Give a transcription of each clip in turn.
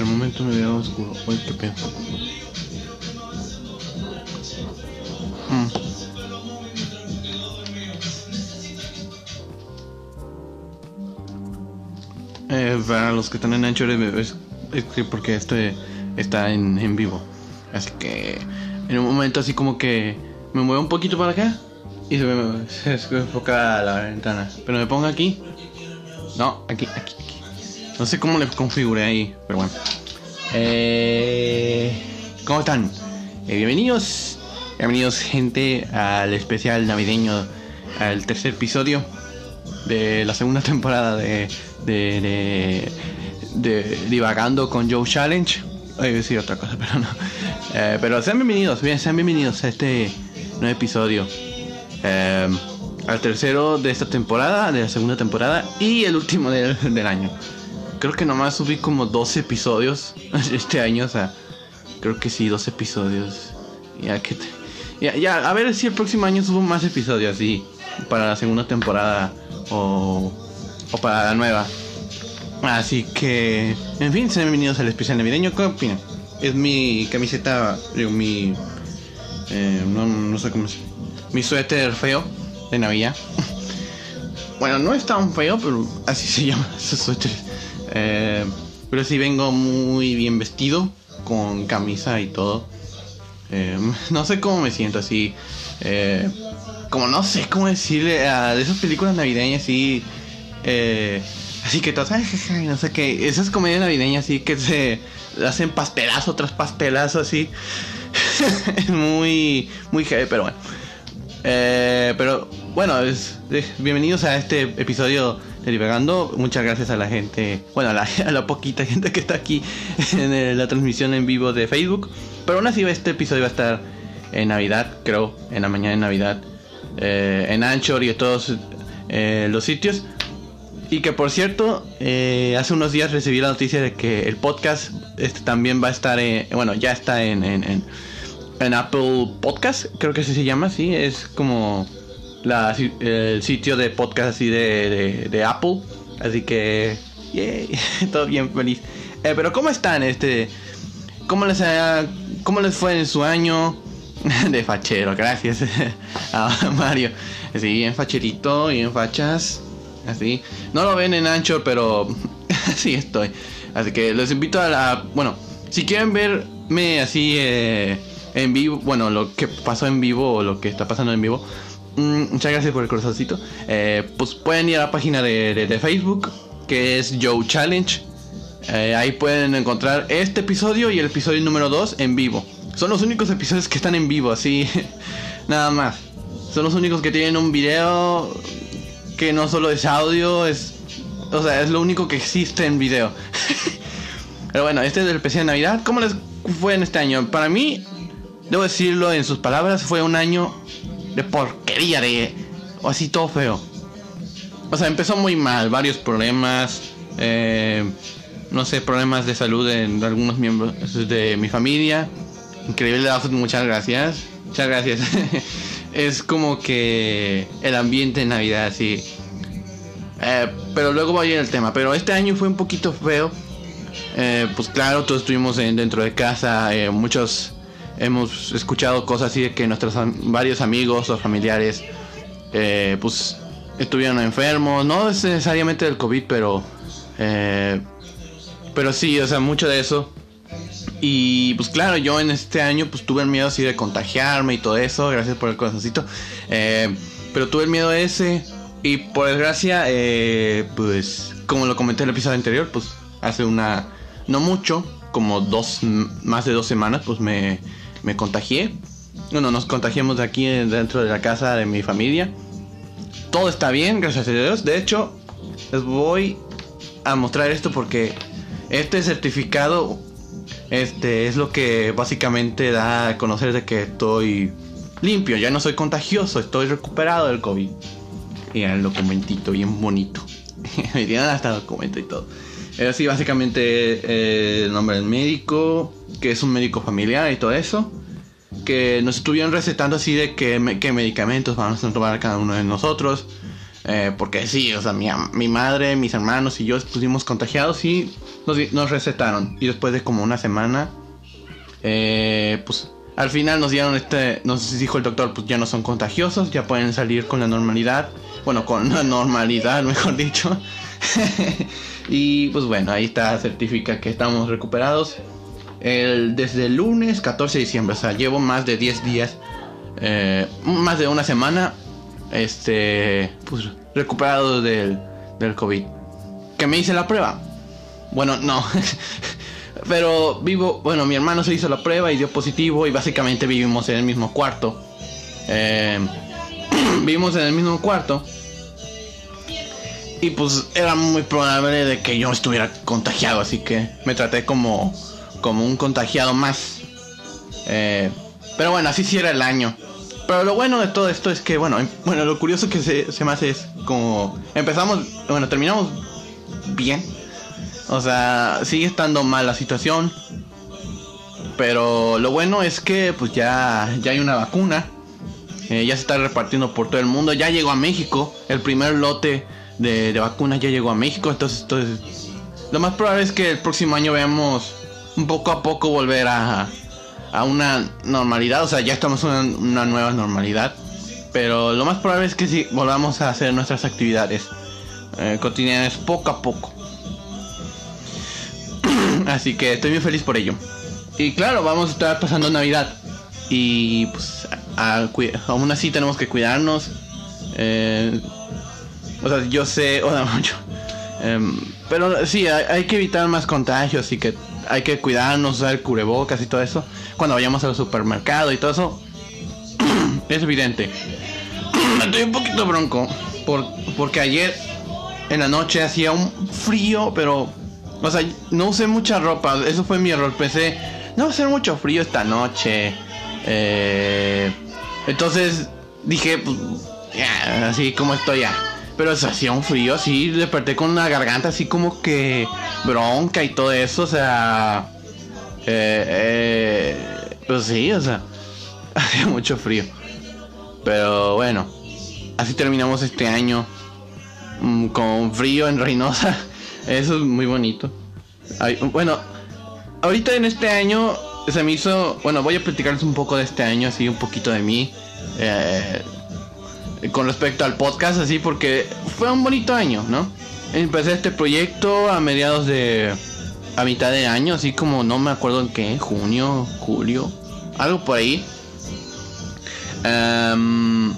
El momento me veo oscuro. Uy, qué pedo. Mm. Eh, para los que están en Anchor es, es que porque este está en, en vivo. Así que en un momento así como que me muevo un poquito para acá y se me enfoca la ventana. Pero me pongo aquí. No, aquí, aquí, aquí. No sé cómo le configuré ahí, pero bueno. Eh, ¿Cómo están? Eh, bienvenidos, bienvenidos gente al especial navideño, al tercer episodio de la segunda temporada de, de, Divagando con Joe Challenge. Iba a decir otra cosa, pero no. Eh, pero sean bienvenidos, bien, sean bienvenidos a este nuevo episodio. Al tercero de esta temporada, de la segunda temporada y el último del, del año. Creo que nomás subí como 12 episodios este año, o sea, creo que sí, 12 episodios. Ya que te- ya, ya, a ver si el próximo año subo más episodios así para la segunda temporada o, o para la nueva. Así que, en fin, sean bienvenidos al especial navideño. ¿Qué opinan? Es mi camiseta, digo, mi. eh, no, no sé cómo se. Mi suéter feo de Navidad. bueno, no es tan feo, pero así se llama esos suéteres. Eh, pero sí vengo muy bien vestido, con camisa y todo. Eh, no sé cómo me siento así. eh, como no sé cómo decirle a esas películas navideñas así. eh, así que todas, no sé qué. Esas comedias navideñas así que se hacen pastelazo tras pastelazo así. es muy, muy heavy, pero bueno. Eh, pero bueno, es- bienvenidos a este episodio de Divagando. Muchas gracias a la gente, bueno, a la, poquita gente que está aquí en la transmisión en vivo de Facebook. Pero aún así, este episodio va a estar en Navidad, creo, en la mañana de Navidad, eh, en Anchor y en todos eh, los sitios. Y que por cierto, eh, hace unos días recibí la noticia de que el podcast este, también va a estar, bueno, ya está en- en Apple Podcast, creo que así se llama, sí, es como la, el sitio de podcast así de, de, Apple. Así que, todo bien feliz. Eh, pero ¿cómo están? Este, ¿cómo les, ha- ¿Cómo les fue en su año? De fachero, gracias a Mario. Sí, bien facherito, bien fachas. Así. No lo ven en Anchor, pero así estoy. Así que les invito a la. Bueno, si quieren verme así eh, en vivo, bueno, lo que pasó en vivo o lo que está pasando en vivo. Mm, muchas gracias por el corazoncito. Eh, pues pueden ir a la página de, de- Facebook, que es Joe Challenge. Eh, ahí pueden encontrar este episodio y el episodio número 2 en vivo. Son los únicos episodios que están en vivo, así. Nada más. Son los únicos que tienen un video que no solo es audio, es. O sea, es lo único que existe en video. Pero bueno, este es el especial de Navidad. ¿Cómo les fue en este año? Para mí, debo decirlo en sus palabras, fue un año de porquería, de. O así todo feo. O sea, empezó muy mal, varios problemas. eh, no sé, problemas de salud en algunos miembros de mi familia. Increíble, muchas gracias. Muchas gracias. es como que el ambiente en Navidad, así. Eh, pero luego voy al tema. Pero este año fue un poquito feo. Eh, pues claro, todos estuvimos en- dentro de casa. eh, muchos hemos escuchado cosas así de que nuestros varios amigos o familiares, eh, pues estuvieron enfermos. No necesariamente del COVID, pero, eh, pero sí, o sea, mucho de eso. Y pues claro, yo en este año pues tuve el miedo así de contagiarme y todo eso. Gracias por el corazoncito. Eh, pero tuve el miedo ese. Y por desgracia, eh, pues como lo comenté en el episodio anterior, pues hace una... No mucho, como dos, más de dos semanas, pues me, me contagié. Bueno, nos contagiamos de aquí eh, dentro de la casa de mi familia. Todo está bien, gracias a Dios. De hecho, les voy a mostrar esto porque este certificado este es lo que básicamente da a conocer de que estoy limpio, ya no soy contagioso, estoy recuperado del COVID. Y el documentito bien bonito. Me hasta documento y todo. Es así, básicamente eh, el nombre del médico, que es un médico familiar y todo eso. Que nos estuvieron recetando así de me- qué medicamentos vamos a tomar cada uno de nosotros. Eh, porque sí, o sea, mi, mi madre, mis hermanos y yo estuvimos contagiados y nos, recetaron. Y después de como una semana, eh, pues al final nos dieron este, nos dijo el doctor, pues ya no son contagiosos, ya pueden salir con la normalidad. Bueno, con la normalidad, mejor dicho. y pues bueno, ahí está, certifica que estamos recuperados. El, desde el lunes 14 de diciembre, o sea, llevo más de 10 días, eh, más de una semana, este, pues recuperado del, del COVID. Que me hice la prueba. Bueno, no. Pero vivo, bueno, mi hermano se hizo la prueba y dio positivo y básicamente vivimos en el mismo cuarto. Eh, vivimos en el mismo cuarto. Y pues era muy probable de que yo estuviera contagiado, así que me traté como, como un contagiado más. Eh, pero bueno, así sí era el año. Pero lo bueno de todo esto es que, bueno, bueno lo curioso que se, se me hace es como empezamos, bueno, terminamos bien o sea, sigue estando mal la situación. Pero lo bueno es que pues ya, ya hay una vacuna. Eh, ya se está repartiendo por todo el mundo. Ya llegó a México. El primer lote de, vacunas ya llegó a México. Entonces, entonces, lo más probable es que el próximo año veamos un poco a poco volver a, a una normalidad. O sea, ya estamos en una, nueva normalidad. Pero lo más probable es que sí volvamos a hacer nuestras actividades eh, cotidianas poco a poco. Así que estoy muy feliz por ello. Y claro, vamos a estar pasando Navidad. Y pues aún así tenemos que cuidarnos. Eh, o sea, yo sé, o mucho. Em, pero sí, hay, que evitar más contagios y que hay que cuidarnos, usar cubrebocas y todo eso. Cuando vayamos al supermercado y todo eso. es evidente. Estoy un poquito bronco. Por, porque ayer en la noche hacía un frío, pero o sea, no usé mucha ropa, eso fue mi error. Pensé, no va a ser mucho frío esta noche. Eh, entonces dije, pues, así como estoy ya. Pero se hacía un frío así, desperté con una garganta así como que bronca y todo eso, o sea... Eh, eh, pues sí, o sea, hacía mucho frío. Pero bueno, así terminamos este año mm, con frío en Reynosa. Eso es muy bonito. bueno, ahorita en este año se me hizo. Bueno, voy a platicarles un poco de este año, así un poquito de mí. Eh, con respecto al podcast, así, porque fue un bonito año, ¿no? Empecé este proyecto a mediados de. a mitad de año, así como no me acuerdo en qué, junio, julio, algo por ahí. Em,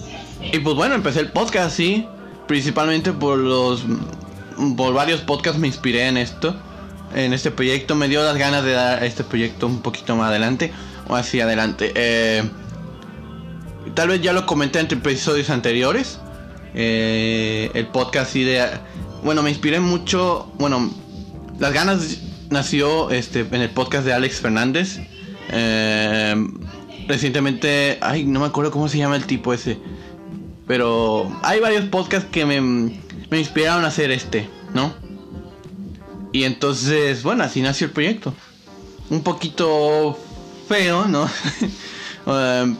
y pues bueno, empecé el podcast, sí, principalmente por los por varios podcasts me inspiré en esto, en este proyecto. Me dio las ganas de dar este proyecto un poquito más adelante o hacia adelante. Eh, tal vez ya lo comenté entre episodios anteriores. Eh, el podcast y de... Bueno, me inspiré mucho. Bueno, las ganas nació este, en el podcast de Alex Fernández. Eh, recientemente, ay, no me acuerdo cómo se llama el tipo ese. Pero hay varios podcasts que me, me inspiraron a hacer este, ¿no? Y entonces, bueno, así nació el proyecto. Un poquito feo, ¿no? Em,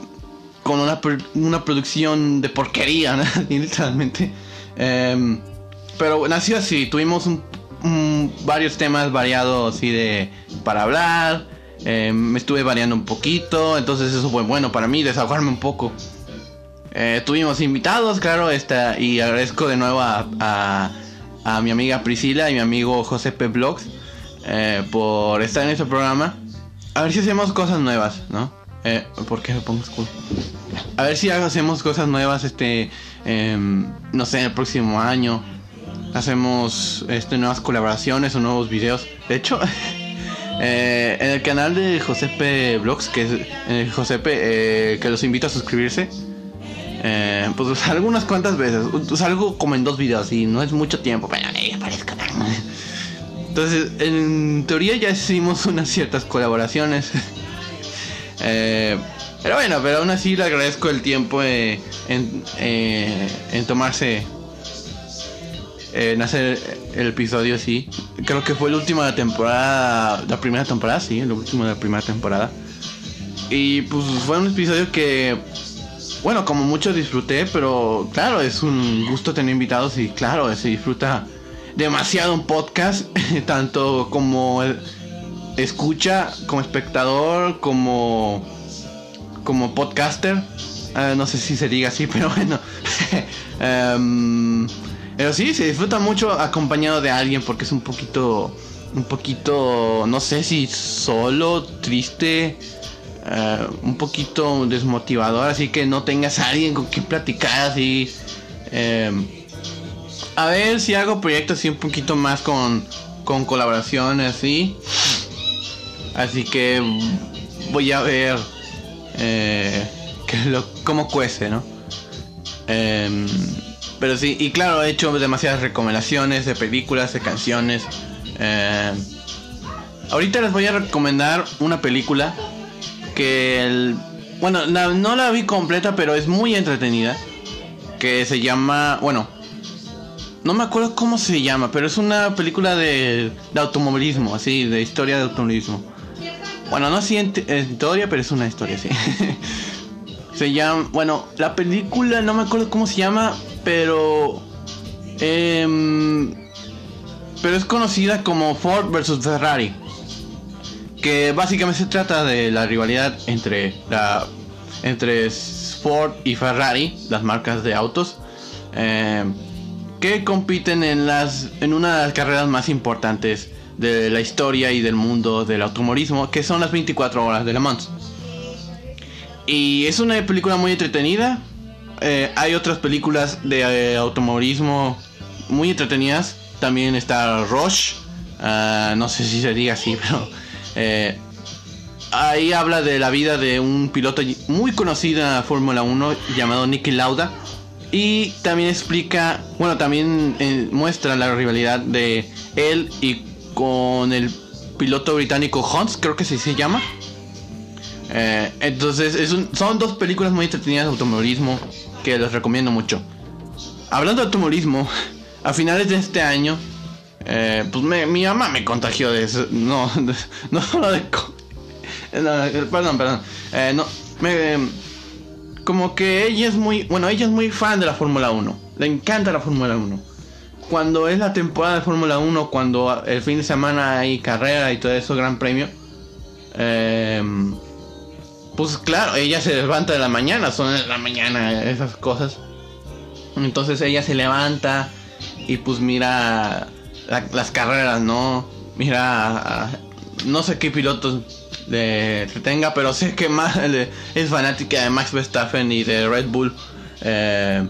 con una, una, producción de porquería, ¿no? literalmente. Em, pero nació así, tuvimos varios temas variados así de para hablar. Em, me estuve variando un poquito, entonces eso fue bueno para mí, desahogarme un poco. Eh, tuvimos invitados, claro, esta, y agradezco de nuevo a, a, mi amiga Priscila y mi amigo Josepe Vlogs eh, por estar en este programa. A ver si hacemos cosas nuevas, ¿no? Eh, ¿Por qué me pongo escudo? A ver si hacemos cosas nuevas, este, em, no sé, el próximo año. Hacemos este, nuevas colaboraciones o nuevos videos. De hecho, en el canal de Josepe Vlogs, que es Josepe, que los invito a suscribirse. Eh, pues algunas cuantas veces. Salgo como en dos videos y no es mucho tiempo. Entonces, en teoría ya hicimos unas ciertas colaboraciones. Eh, pero bueno, pero aún así le agradezco el tiempo en, eh, en tomarse en hacer el episodio así. Creo que fue el la temporada, la primera temporada, sí, el último de la primera temporada. Y pues fue un episodio que bueno, como mucho disfruté, pero claro, es un gusto tener invitados y claro, se disfruta demasiado un podcast, tanto como escucha, como espectador, como, como podcaster. Ah, no sé si se diga así, pero bueno. Em, pero sí, se disfruta mucho acompañado de alguien porque es un poquito, un poquito, no sé si solo, triste, eh, un poquito desmotivador, así que no tengas a alguien con quien platicar así. Em, a ver si hago proyectos así un poquito más con, con colaboraciones así. Así que voy a ver eh, lo, cómo cuece, ¿no? Em, pero sí, y claro, he hecho demasiadas recomendaciones de películas, de canciones. Em, ahorita les voy a recomendar una película que, el, bueno, no la vi completa, pero es muy entretenida. Que se llama, bueno, no me acuerdo cómo se llama, pero es una película de automovilismo, así, de historia de automovilismo. Bueno, no en, historia, pero es una historia, sí. se llama, bueno, la película no me acuerdo cómo se llama, pero... Em, pero es conocida como Ford vs Ferrari. Que básicamente se trata de la rivalidad entre la entre Ford y Ferrari, las marcas de autos. Eh, que compiten en, las, en una de las carreras más importantes de la historia y del mundo del automovilismo, que son las 24 horas de Le Mans. Y es una película muy entretenida. Eh, hay otras películas de eh, automovilismo muy entretenidas. También está Rush. Ah, no sé si se diga así, pero... Eh, ahí habla de la vida de un piloto muy conocido en la Fórmula 1 llamado Nicky Lauda y también explica, bueno, también muestra la rivalidad de él y con el piloto británico Hans, creo que sí se llama. Eh, entonces, son dos películas muy entretenidas de automovilismo que les recomiendo mucho. Hablando de automovilismo, a finales de este año, eh, pues mi mamá me contagió de eso. No, no solo de. perdón, perdón. no, me como que ella es muy, bueno, ella es muy fan de la Fórmula 1. Le encanta la Fórmula 1. Cuando es la temporada de Fórmula 1, cuando el fin de semana hay carrera y todo eso, gran premio. Em, pues claro, ella se levanta de la mañana, son de la mañana esas cosas. Entonces ella se levanta y pues mira las carreras, ¿no? Mira, no sé qué pilotos tenga, pero sé que más es fanática de Max Verstappen y de Red Bull. Eh,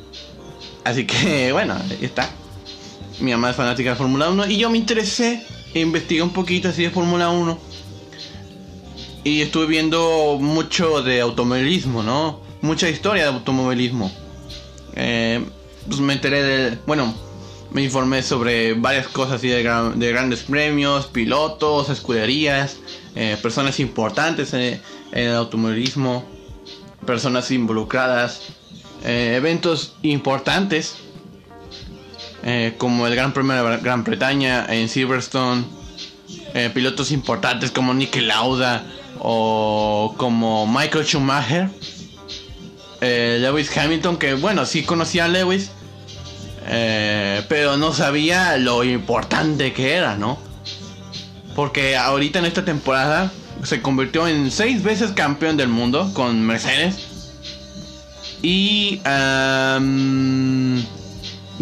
así que bueno, ahí está. Mi mamá es fanática de Fórmula 1 y yo me interesé e investigué un poquito así de Fórmula 1. Y estuve viendo mucho de automovilismo, ¿no? Mucha historia de automovilismo. Eh, pues me enteré de... Bueno, me informé sobre varias cosas así de, de grandes premios, pilotos, escuderías, eh, personas importantes en, el automovilismo, personas involucradas, eh, eventos importantes eh, como el Gran Premio de Gran Bretaña en Silverstone, pilotos importantes como Nicky Lauda o como Michael Schumacher, Lewis Hamilton, que bueno, sí conocía a Lewis, pero no sabía lo importante que era, ¿no? Porque ahorita en esta temporada se convirtió en seis veces campeón del mundo con Mercedes. Y...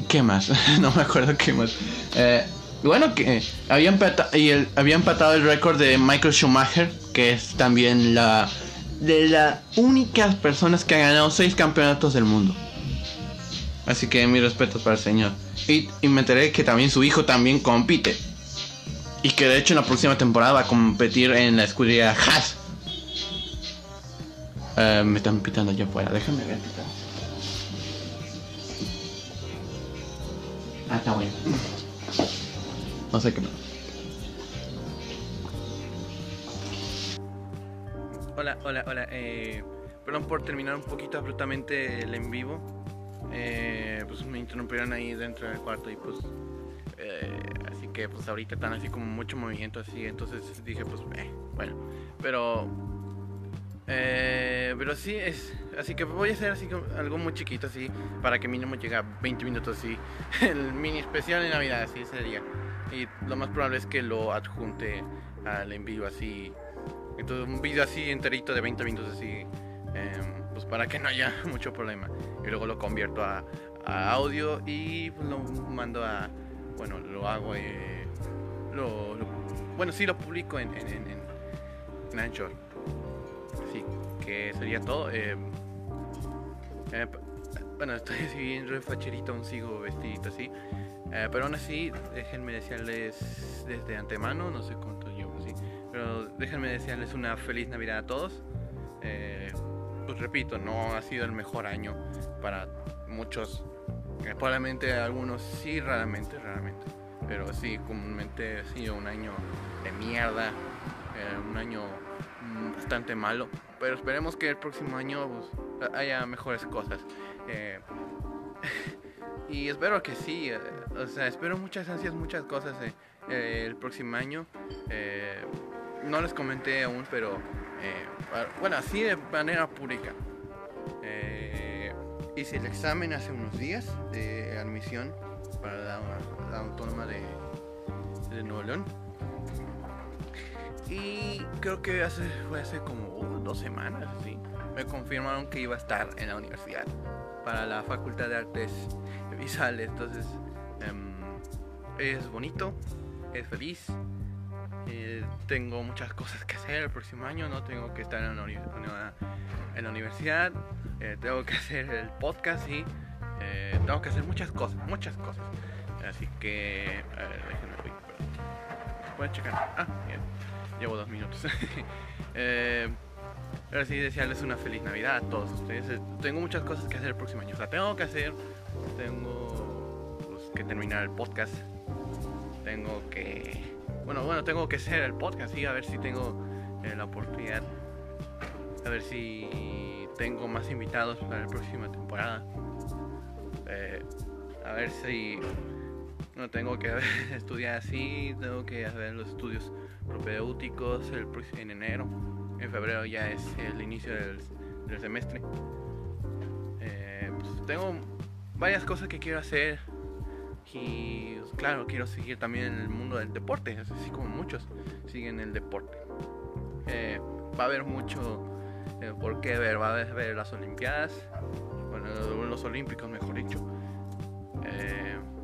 ¿Qué más? no me acuerdo qué más. Eh, bueno, que había empatado, y el, había empatado el récord de Michael Schumacher, que es también la de las únicas personas que han ganado seis campeonatos del mundo. Así que mi respeto para el señor. Y, y me enteré que también su hijo también compite. Y que de hecho en la próxima temporada va a competir en la escudería Haas. Eh, me están pitando allá afuera, déjame ver. Ah, está bueno. No sé qué. Hola, hola, hola. Eh, perdón por terminar un poquito abruptamente el en vivo. Eh, pues me interrumpieron ahí dentro del cuarto y pues eh, así que pues ahorita están así como mucho movimiento así, entonces dije pues eh, bueno, pero Eh, pero sí, es así que voy a hacer así algo muy chiquito así para que mínimo llegue a 20 minutos así. El mini especial de Navidad así sería. Y lo más probable es que lo adjunte al envío así. Entonces un vídeo así enterito de 20 minutos así. Em, pues para que no haya mucho problema. Y luego lo convierto a, audio y pues lo mando a... Bueno, lo hago... Eh, lo, bueno, sí lo publico en, en, en, en Anchor. Que sería todo. Eh, eh, bueno, estoy bien refacherito, aún sigo vestidito así. Eh, pero aún así, déjenme desearles desde antemano, no sé cuánto llevo así, pero déjenme desearles una feliz Navidad a todos. pues repito, no ha sido el mejor año para muchos. probablemente algunos sí, raramente, raramente. Pero sí, comúnmente ha sido un año de mierda, un año bastante malo. Pero esperemos que el próximo año pues, haya mejores cosas. Eh, y espero que sí. Eh, o sea, espero muchas ansias, muchas cosas eh, el próximo año. no les comenté aún, pero bueno, así de manera pública. hice el examen hace unos días de admisión para la, autónoma de, de Nuevo León. Y creo que hace, fue hace como dos semanas, ¿sí? me confirmaron que iba a estar en la universidad para la Facultad de Artes Visuales. Entonces, em, es bonito, es feliz. Eh, tengo muchas cosas que hacer el próximo año, no tengo que estar en la, universidad, eh, tengo que hacer el podcast y eh, tengo que hacer muchas cosas, muchas cosas. Así que, a ver, déjenme, voy a checar. Ah, bien llevo dos minutos. eh, ahora sí, desearles una feliz Navidad a todos ustedes. Eh, tengo muchas cosas que hacer el próximo año. O sea, tengo que hacer, tengo pues, que terminar el podcast. Tengo que, bueno, bueno, tengo que hacer el podcast, sí, a ver si tengo eh, la oportunidad. A ver si tengo más invitados para la próxima temporada. Eh, a ver si no tengo que estudiar así, tengo que hacer los estudios propedéuticos el, en enero. En febrero ya es el inicio del, semestre. Eh, pues tengo varias cosas que quiero hacer. Y pues, claro, quiero seguir también el mundo del deporte, así como muchos siguen el deporte. Eh, va a haber mucho eh, por qué ver, va a haber las Olimpiadas, bueno, los Olímpicos mejor dicho.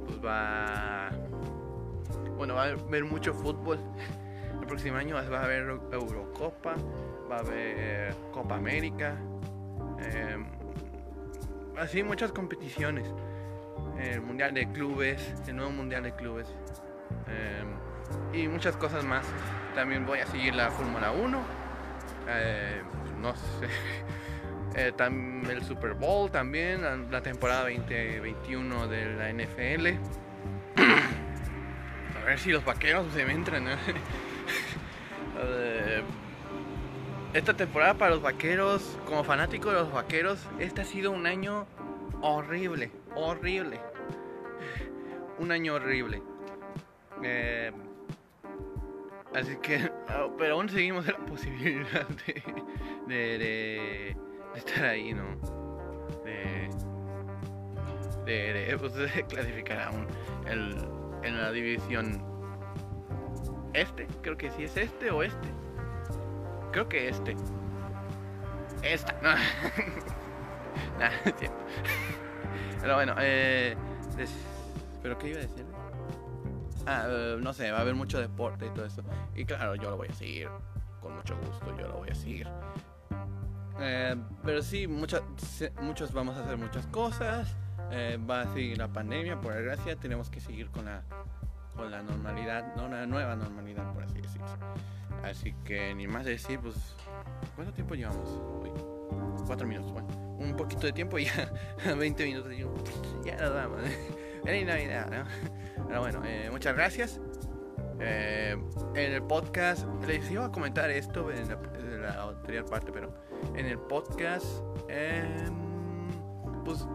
pues va, bueno, va a haber mucho fútbol el próximo año va a haber Eurocopa, va a haber Copa América, em, así muchas competiciones. El Mundial de Clubes, el nuevo Mundial de Clubes em, y muchas cosas más. También voy a seguir la Fórmula 1, eh, no sé. Eh, el Super Bowl también, la, temporada 2021 de la NFL. a ver si los vaqueros se me entran. esta temporada para los vaqueros, como fanático de los vaqueros, este ha sido un año horrible, horrible. Un año horrible. Eh, así que, ah, pero aún seguimos en la posibilidad de, estar ahí, ¿no? De, de, pues, clasificar aún en la división este, creo que sí es este o este. Creo que este. Esta, no. nah, Pero bueno, eh. ¿Pero qué iba a decir? Ah, eh, no sé, va a haber mucho deporte y todo eso. Y claro, yo lo voy a seguir. Con mucho gusto, yo lo voy a seguir. Eh, pero sí, muchas, muchos vamos a hacer muchas cosas. Eh, va a seguir la pandemia, por desgracia. Tenemos que seguir con la con la normalidad, no una nueva normalidad, por así decirlo. Así que ni más decir, pues, ¿cuánto tiempo llevamos? Uy, cuatro minutos, bueno, un poquito de tiempo ya, 20 minutos, ya nos vamos. Feliz Navidad, ¿no? Pero bueno, eh, muchas gracias. Eh, en el podcast, les iba a comentar esto en la, anterior parte, pero en el podcast, em, pues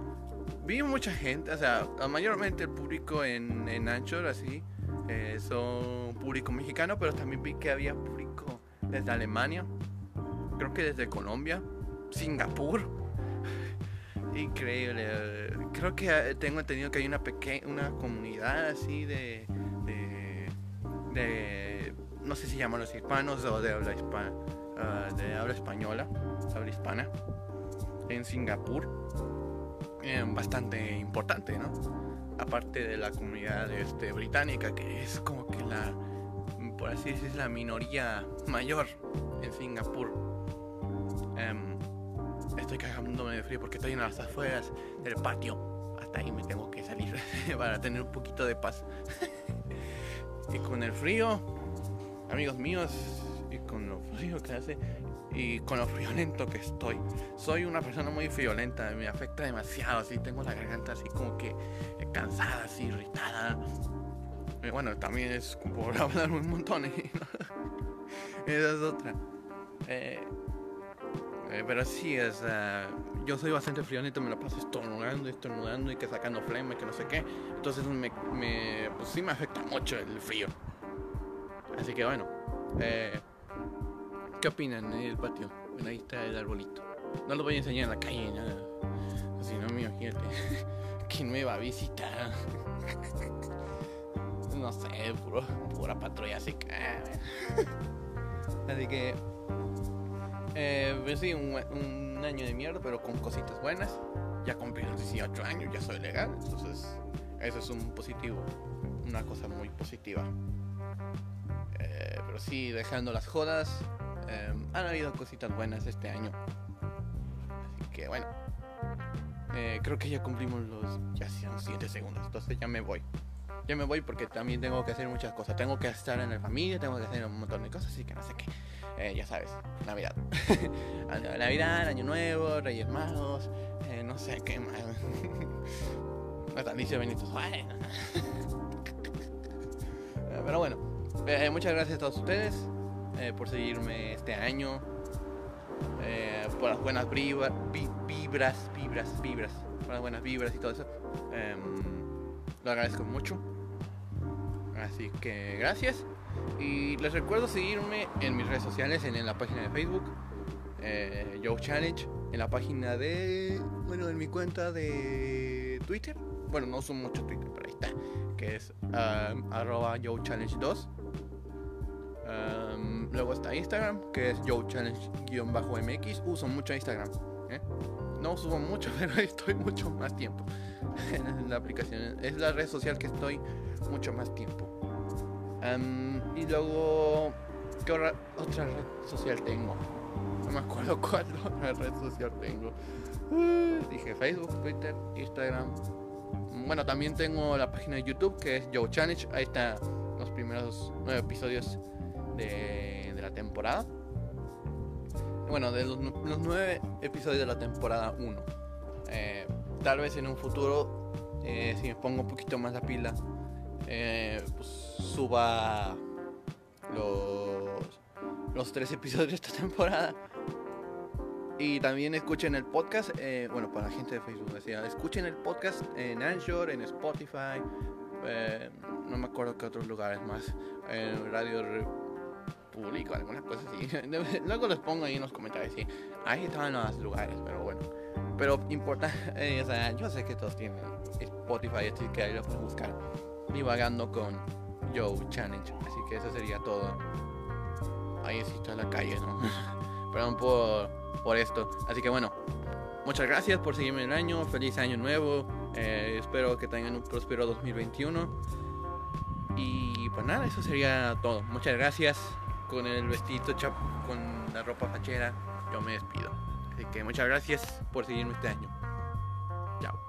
vi mucha gente, o sea, mayormente el público en, en Anchor, así, eh, son público mexicano, pero también vi que había público desde Alemania. creo que desde Colombia, Singapur. Increíble. Creo que eh, tengo entendido que hay una pequeña una comunidad así de, de, no sé si llaman los hispanos o de habla hispana, ah, de habla española, habla hispana en Singapur. Eh, bastante importante, ¿no? Aparte de la comunidad este, británica, que es como que la, por así decirlo, la minoría mayor en Singapur. Em, estoy cagándome de frío porque estoy en las afueras del patio. Hasta ahí me tengo que salir para tener un poquito de paz. y con el frío, amigos míos, y con lo frío que hace, y con lo friolento que estoy. Soy una persona muy friolenta, me afecta demasiado, así tengo la garganta así como que cansada, así irritada. Y bueno, también es por hablar un montón. ¿eh? Esa es otra. Eh, eh, pero sí, es, yo soy bastante friolento, me lo paso estornudando, estornudando y que sacando flema, que no sé qué. Entonces me, me, pues sí me afecta mucho el frío. Así que bueno, eh, ¿Qué opinan del patio? Bueno, ahí está el arbolito. No lo voy a enseñar en la calle, nada. Así no me imagínate. ¿Quién me va a visitar? no sé, puro, pura patrulla así que. así que. Eh, pues sí, un, año de mierda, pero con cositas buenas. Ya cumplí los 18 años, ya soy legal. Entonces, eso es un positivo. Una cosa muy positiva. Eh, pero sí, dejando las jodas. Em, han habido cositas buenas este año. Así que bueno. Eh, creo que ya cumplimos los. Ya son 7 segundos. Entonces ya me voy. Ya me voy porque también tengo que hacer muchas cosas. Tengo que estar en la familia, tengo que hacer un montón de cosas. Así que no sé qué. Eh, ya sabes, Navidad. Navidad, Año Nuevo, Reyes Magos. Eh, no sé qué más. Natalicio Benito Pero bueno, muchas gracias a todos ustedes. Eh, por seguirme este año, eh, por las buenas vibras, vibras, vibras, vibras, por las buenas vibras y todo eso. Em, lo agradezco mucho. Así que gracias. Y les recuerdo seguirme en mis redes sociales, en, la página de Facebook, eh, Joe Challenge, en la página de, bueno, en mi cuenta de Twitter. Bueno, no uso mucho Twitter, pero ahí está, que es um, arroba Joe Challenge 2. Luego está Instagram, que es Joe Challenge-MX. Uso mucho Instagram. ¿eh? No subo mucho, pero estoy mucho más tiempo en la aplicación. Es la red social que estoy mucho más tiempo. y luego, ¿qué otra, red social tengo? No me acuerdo cuál otra red social tengo. dije Facebook, Twitter, Instagram. Bueno, también tengo la página de YouTube que es Joe Challenge. Ahí están los primeros nueve episodios de, temporada. Bueno, de los, nueve episodios de la temporada 1. Eh, tal vez en un futuro, eh, si me pongo un poquito más la pila, eh, pues suba los, los tres episodios de esta temporada. Y también escuchen el podcast, bueno, para la gente de Facebook, decía, escuchen el podcast en Anchor, en Spotify, no me acuerdo qué otros lugares más, en Radio público, algunas cosas así. Luego los pongo ahí en los comentarios, sí. Ahí están los lugares, pero bueno. Pero importa, eh, o sea, yo sé que todos tienen Spotify, así que ahí lo pueden buscar. Divagando con Joe Challenge. Así que eso sería todo. Ahí sí está la calle, ¿no? Perdón por, por esto. Así que bueno, muchas gracias por seguirme el año. Feliz año nuevo. Eh, espero que tengan un próspero 2021. Y pues nada, eso sería todo. Muchas gracias con el vestido chap, con la ropa fachera, yo me despido. Así que muchas gracias por seguirme este año. Chao.